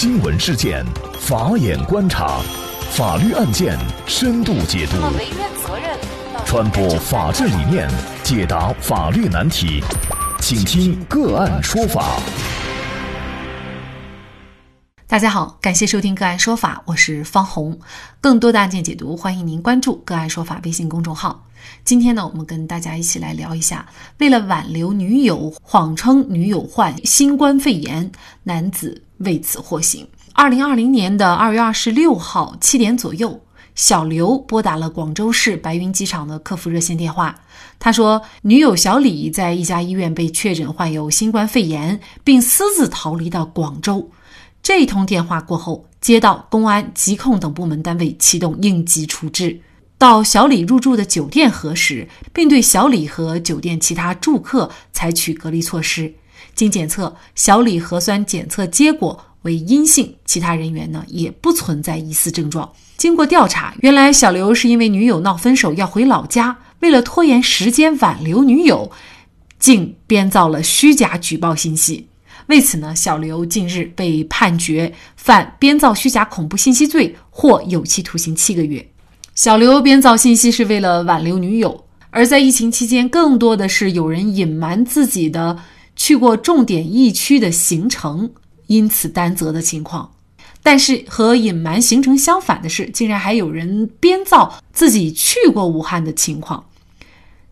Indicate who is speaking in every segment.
Speaker 1: 新闻事件，法眼观察，法律案件深度解读，传播法治理念，解答法律难题，请听个案说法。
Speaker 2: 大家好，感谢收听个案说法，我是方红。更多的案件解读，欢迎您关注个案说法微信公众号。今天呢，我们跟大家一起来聊一下，为了挽留女友，谎称女友患新冠肺炎，男子为此获刑。二零二零年的二月二十六号七点左右，小刘拨打了广州市白云机场的客服热线电话，他说，女友小李在一家医院被确诊患有新冠肺炎，并私自逃离到广州。这一通电话过后，接到公安、疾控等部门单位启动应急处置，到小李入住的酒店核实，并对小李和酒店其他住客采取隔离措施。经检测，小李核酸检测结果为阴性，其他人员呢也不存在疑似症状。经过调查，原来小刘是因为女友闹分手要回老家，为了拖延时间挽留女友，竟编造了虚假举报信息。为此呢，小刘近日被判决犯编造虚假恐怖信息罪，获有期徒刑七个月。小刘编造信息是为了挽留女友，而在疫情期间，更多的是有人隐瞒自己的去过重点疫区的行程，因此担责的情况。但是和隐瞒行程相反的是，竟然还有人编造自己去过武汉的情况。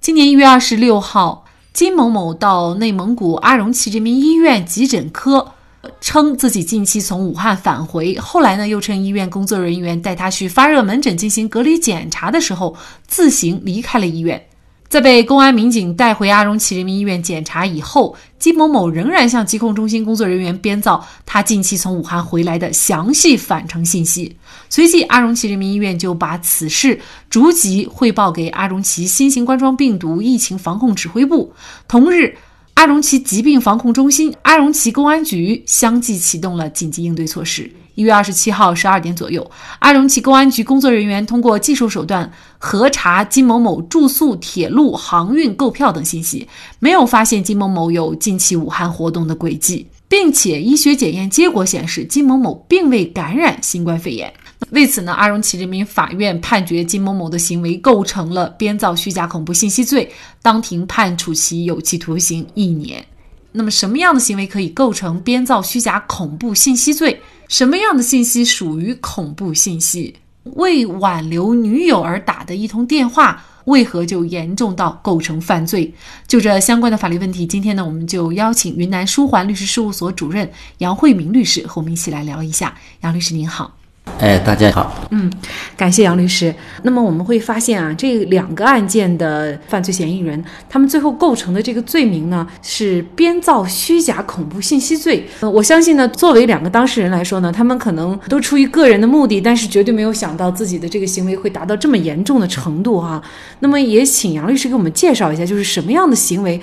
Speaker 2: 今年一月二十六号。金某某到内蒙古阿荣旗人民医院急诊科，称自己近期从武汉返回，后来呢又称医院工作人员带他去发热门诊进行隔离检查的时候，自行离开了医院。在被公安民警带回阿荣旗人民医院检查以后，金某某仍然向疾控中心工作人员编造他近期从武汉回来的详细返程信息。随即，阿荣旗人民医院就把此事逐级汇报给阿荣旗新型冠状病毒疫情防控指挥部。同日，阿荣旗疾病防控中心、阿荣旗公安局相继启动了紧急应对措施。一月二十七号十二点左右，阿荣旗公安局工作人员通过技术手段核查金某某住宿、铁路、航运、购票等信息，没有发现金某某有近期武汉活动的轨迹，并且医学检验结果显示金某某并未感染新冠肺炎。为此呢，阿荣旗人民法院判决金某某的行为构成了编造虚假恐怖信息罪，当庭判处其有期徒刑一年。那么，什么样的行为可以构成编造虚假恐怖信息罪？什么样的信息属于恐怖信息？为挽留女友而打的一通电话，为何就严重到构成犯罪？就这相关的法律问题，今天呢，我们就邀请云南舒环律师事务所主任杨慧明律师和我们一起来聊一下。杨律师您好。
Speaker 3: 哎，大家好。
Speaker 2: 嗯，感谢杨律师。那么我们会发现啊，这两个案件的犯罪嫌疑人，他们最后构成的这个罪名呢，是编造虚假恐怖信息罪。呃，我相信呢，作为两个当事人来说呢，他们可能都出于个人的目的，但是绝对没有想到自己的这个行为会达到这么严重的程度哈。那么也请杨律师给我们介绍一下，就是什么样的行为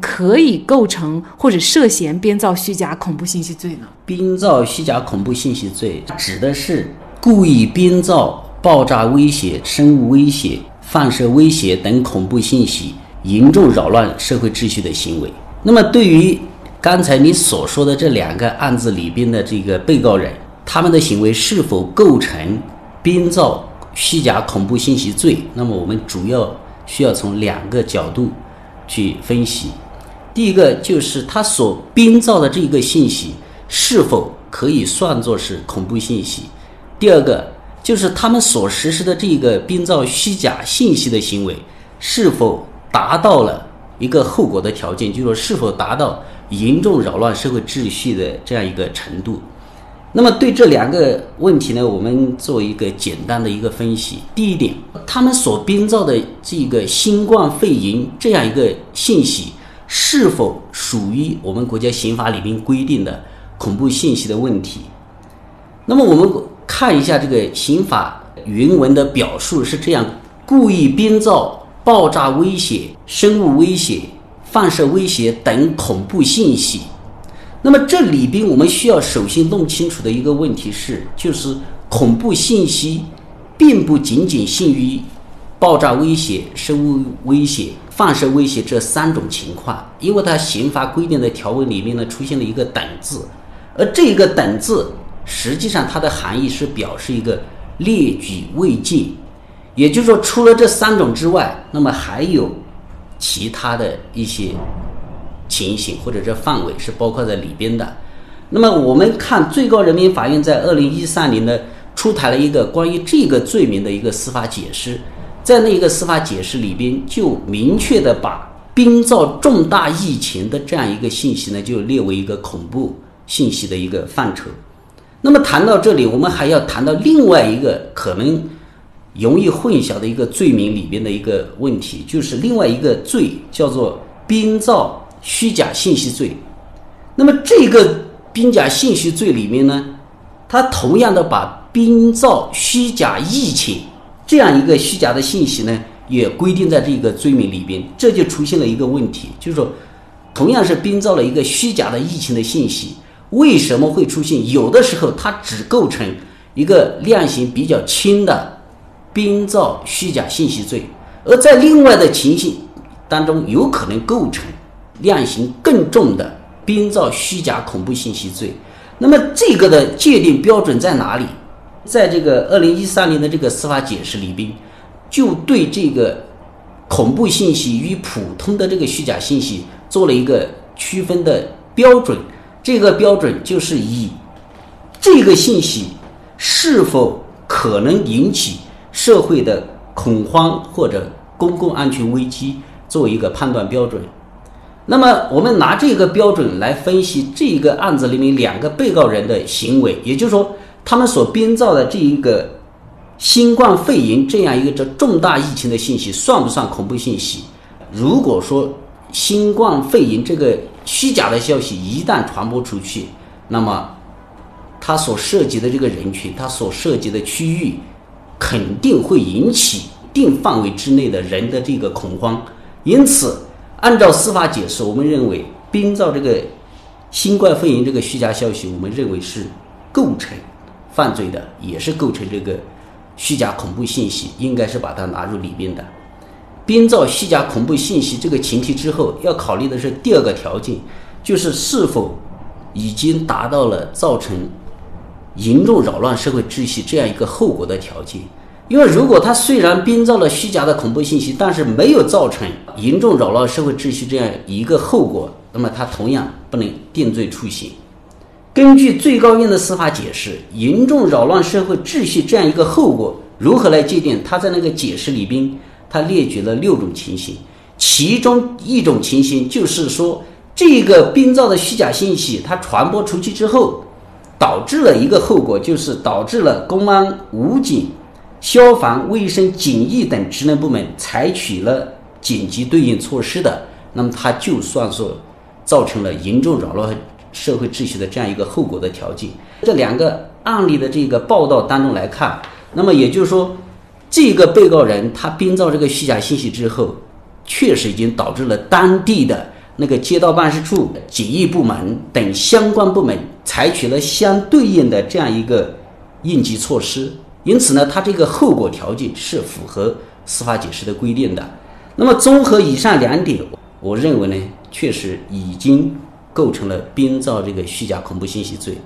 Speaker 2: 可以构成或者涉嫌编造虚假恐怖信息罪呢？
Speaker 3: 编造虚假恐怖信息罪指的是。故意编造爆炸威胁、生物威胁、放射威胁等恐怖信息，严重扰乱社会秩序的行为。那么，对于刚才你所说的这两个案子里边的这个被告人，他们的行为是否构成编造虚假恐怖信息罪？那么，我们主要需要从两个角度去分析。第一个就是他所编造的这个信息是否可以算作是恐怖信息。第二个就是他们所实施的这个编造虚假信息的行为，是否达到了一个后果的条件，就是说是否达到严重扰乱社会秩序的这样一个程度。那么对这两个问题呢，我们做一个简单的一个分析。第一点，他们所编造的这个新冠肺炎这样一个信息，是否属于我们国家刑法里面规定的恐怖信息的问题？那么我们。看一下这个刑法原文的表述是这样：故意编造爆炸威胁、生物威胁、放射威胁等恐怖信息。那么这里边我们需要首先弄清楚的一个问题是，就是恐怖信息并不仅仅限于爆炸威胁、生物威胁、放射威胁这三种情况，因为它刑法规定的条文里面呢出现了一个“等”字，而这个“等”字。实际上它的含义是表示一个列举未尽，也就是说，除了这三种之外，那么还有其他的一些情形或者这范围是包括在里边的。那么我们看最高人民法院在二零一三年呢出台了一个关于这个罪名的一个司法解释，在那个司法解释里边就明确的把编造重大疫情的这样一个信息呢就列为一个恐怖信息的一个范畴。那么谈到这里，我们还要谈到另外一个可能容易混淆的一个罪名里边的一个问题，就是另外一个罪叫做编造虚假信息罪。那么这个编假信息罪里面呢，它同样的把编造虚假疫情这样一个虚假的信息呢，也规定在这个罪名里边，这就出现了一个问题，就是说，同样是编造了一个虚假的疫情的信息。为什么会出现？有的时候它只构成一个量刑比较轻的编造虚假信息罪，而在另外的情形当中，有可能构成量刑更重的编造虚假恐怖信息罪。那么这个的界定标准在哪里？在这个二零一三年的这个司法解释里边，就对这个恐怖信息与普通的这个虚假信息做了一个区分的标准。这个标准就是以这个信息是否可能引起社会的恐慌或者公共安全危机作为一个判断标准。那么，我们拿这个标准来分析这个案子里面两个被告人的行为，也就是说，他们所编造的这一个新冠肺炎这样一个这重大疫情的信息算不算恐怖信息？如果说新冠肺炎这个虚假的消息一旦传播出去，那么它所涉及的这个人群，它所涉及的区域，肯定会引起定范围之内的人的这个恐慌。因此，按照司法解释，我们认为编造这个新冠肺炎这个虚假消息，我们认为是构成犯罪的，也是构成这个虚假恐怖信息，应该是把它纳入里面的。编造虚假恐怖信息这个前提之后，要考虑的是第二个条件，就是是否已经达到了造成严重扰乱社会秩序这样一个后果的条件。因为如果他虽然编造了虚假的恐怖信息，但是没有造成严重扰乱社会秩序这样一个后果，那么他同样不能定罪处刑。根据最高院的司法解释，严重扰乱社会秩序这样一个后果如何来界定？他在那个解释里边。他列举了六种情形，其中一种情形就是说，这个编造的虚假信息，它传播出去之后，导致了一个后果，就是导致了公安、武警、消防、卫生、警疫等职能部门采取了紧急对应措施的，那么它就算是造成了严重扰乱社会秩序的这样一个后果的条件。这两个案例的这个报道当中来看，那么也就是说。这个被告人他编造这个虚假信息之后，确实已经导致了当地的那个街道办事处、警疫部门等相关部门采取了相对应的这样一个应急措施。因此呢，他这个后果条件是符合司法解释的规定的。那么，综合以上两点，我认为呢，确实已经构成了编造这个虚假恐怖信息罪。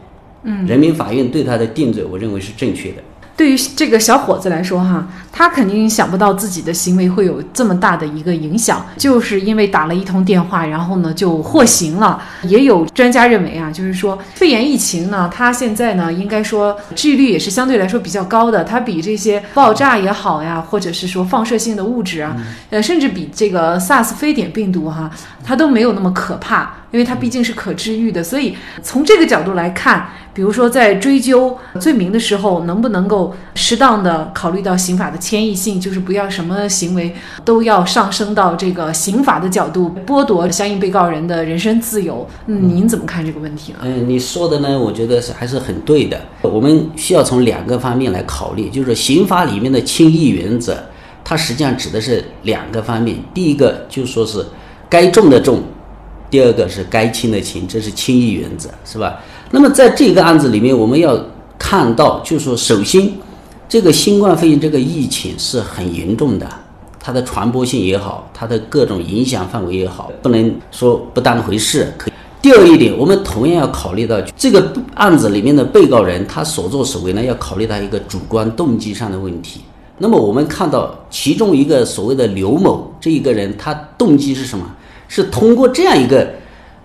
Speaker 2: 嗯，
Speaker 3: 人民法院对他的定罪，我认为是正确的。
Speaker 2: 对于这个小伙子来说，哈，他肯定想不到自己的行为会有这么大的一个影响，就是因为打了一通电话，然后呢就获刑了。也有专家认为啊，就是说肺炎疫情呢，它现在呢应该说治愈率也是相对来说比较高的，它比这些爆炸也好呀，或者是说放射性的物质啊，呃，甚至比这个 SARS 非典病毒哈，它都没有那么可怕，因为它毕竟是可治愈的。所以从这个角度来看。比如说，在追究罪名的时候，能不能够适当的考虑到刑法的迁移性，就是不要什么行为都要上升到这个刑法的角度，剥夺相应被告人的人身自由。嗯，您怎么看这个问题呢？
Speaker 3: 嗯，你说的呢，我觉得是还是很对的。我们需要从两个方面来考虑，就是刑法里面的轻易原则，它实际上指的是两个方面。第一个就说是该重的重，第二个是该轻的轻，这是轻易原则，是吧？那么在这个案子里面，我们要看到，就是说，首先，这个新冠肺炎这个疫情是很严重的，它的传播性也好，它的各种影响范围也好，不能说不当回事。可第二一点，我们同样要考虑到这个案子里面的被告人他所作所为呢，要考虑到一个主观动机上的问题。那么我们看到其中一个所谓的刘某这一个人，他动机是什么？是通过这样一个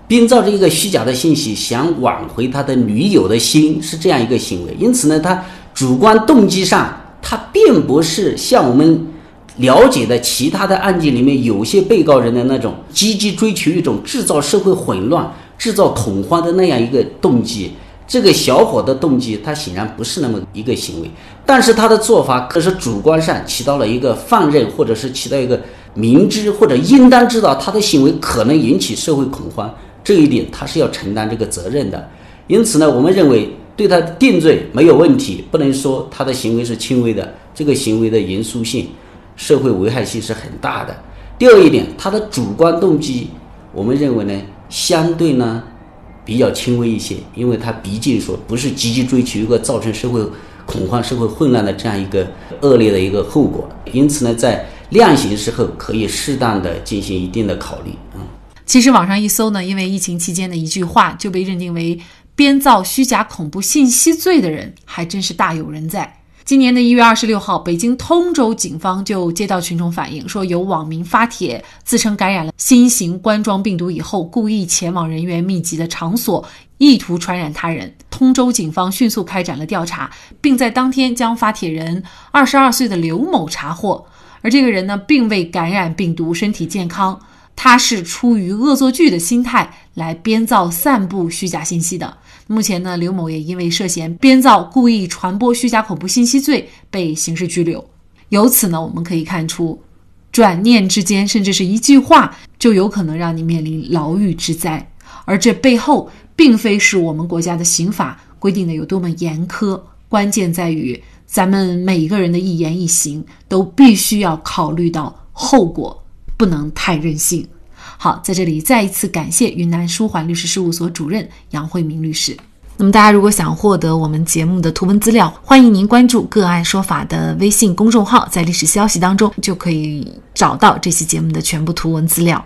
Speaker 3: 编造着一个虚假的信息，想挽回他的女友的心，是这样一个行为。因此呢，他主观动机上，他并不是像我们了解的其他的案件里面有些被告人的那种积极追求一种制造社会混乱。制造恐慌的那样一个动机，这个小伙的动机，他显然不是那么一个行为，但是他的做法可是主观上起到了一个放任，或者是起到一个明知或者应当知道他的行为可能引起社会恐慌，这一点他是要承担这个责任的。因此呢，我们认为对他定罪没有问题，不能说他的行为是轻微的，这个行为的严肃性、社会危害性是很大的。第二一点，他的主观动机，我们认为呢？相对呢，比较轻微一些，因为他毕竟说不是积极追求一个造成社会恐慌、社会混乱的这样一个恶劣的一个后果，因此呢，在量刑时候可以适当的进行一定的考虑嗯。
Speaker 2: 其实网上一搜呢，因为疫情期间的一句话就被认定为编造虚假恐怖信息罪的人，还真是大有人在。今年的一月二十六号，北京通州警方就接到群众反映，说有网民发帖自称感染了新型冠状病毒以后，故意前往人员密集的场所，意图传染他人。通州警方迅速开展了调查，并在当天将发帖人二十二岁的刘某查获。而这个人呢，并未感染病毒，身体健康。他是出于恶作剧的心态来编造、散布虚假信息的。目前呢，刘某也因为涉嫌编造、故意传播虚假恐怖信息罪被刑事拘留。由此呢，我们可以看出，转念之间，甚至是一句话，就有可能让你面临牢狱之灾。而这背后，并非是我们国家的刑法规定的有多么严苛，关键在于咱们每一个人的一言一行都必须要考虑到后果。不能太任性。好，在这里再一次感谢云南舒缓律师事务所主任杨慧明律师。那么，大家如果想获得我们节目的图文资料，欢迎您关注“个案说法”的微信公众号，在历史消息当中就可以找到这期节目的全部图文资料。